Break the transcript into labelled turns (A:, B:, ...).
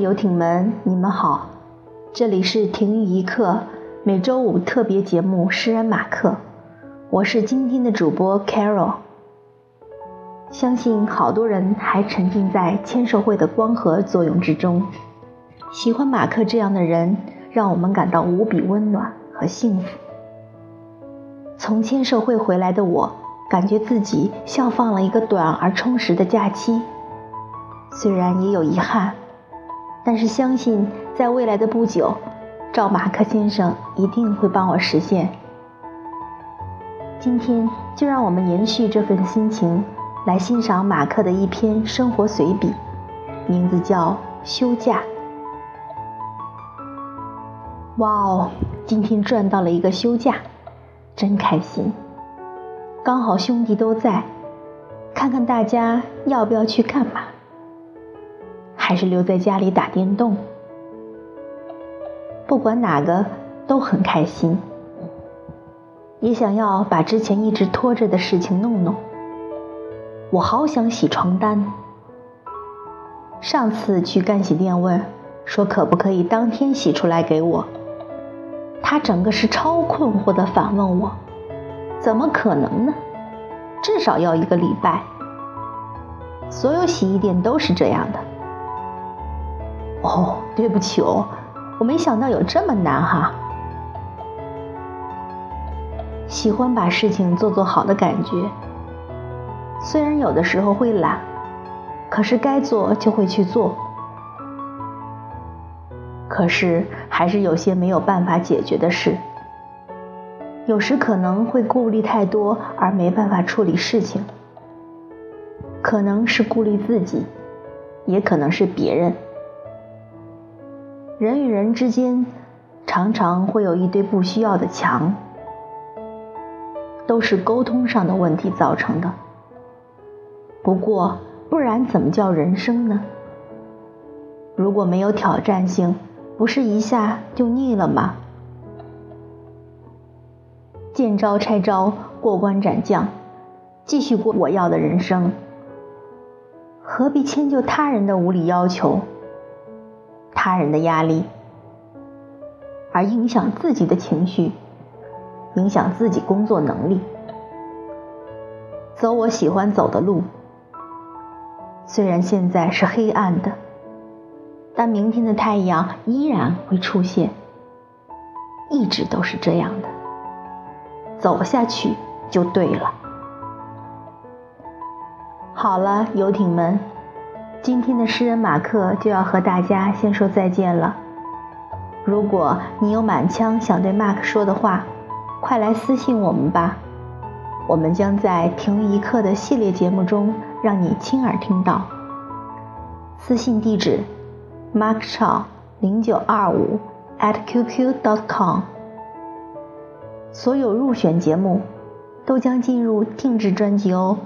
A: 游艇们，你们好，这里是停语一刻每周五特别节目《诗人马克》，我是今天的主播 Carol。相信好多人还沉浸在签售会的光合作用之中，喜欢马克这样的人，让我们感到无比温暖和幸福。从签售会回来的我，感觉自己像放了一个短而充实的假期，虽然也有遗憾。但是相信，在未来的不久，赵马克先生一定会帮我实现。今天就让我们延续这份心情，来欣赏马克的一篇生活随笔，名字叫《休假》。哇哦，今天赚到了一个休假，真开心！刚好兄弟都在，看看大家要不要去干嘛。还是留在家里打电动，不管哪个都很开心。也想要把之前一直拖着的事情弄弄。我好想洗床单。上次去干洗店问，说可不可以当天洗出来给我，他整个是超困惑的反问我：“怎么可能呢？至少要一个礼拜。”所有洗衣店都是这样的。哦，对不起哦，我没想到有这么难哈。喜欢把事情做做好的感觉，虽然有的时候会懒，可是该做就会去做。可是还是有些没有办法解决的事，有时可能会顾虑太多而没办法处理事情，可能是顾虑自己，也可能是别人。人与人之间，常常会有一堆不需要的墙，都是沟通上的问题造成的。不过，不然怎么叫人生呢？如果没有挑战性，不是一下就腻了吗？见招拆招，过关斩将，继续过我要的人生。何必迁就他人的无理要求？他人的压力，而影响自己的情绪，影响自己工作能力。走我喜欢走的路，虽然现在是黑暗的，但明天的太阳依然会出现。一直都是这样的，走下去就对了。好了，游艇们。今天的诗人马克就要和大家先说再见了。如果你有满腔想对马克说的话，快来私信我们吧，我们将在停一刻的系列节目中让你亲耳听到。私信地址：markchow 零九二五 @qq.com。所有入选节目都将进入定制专辑哦。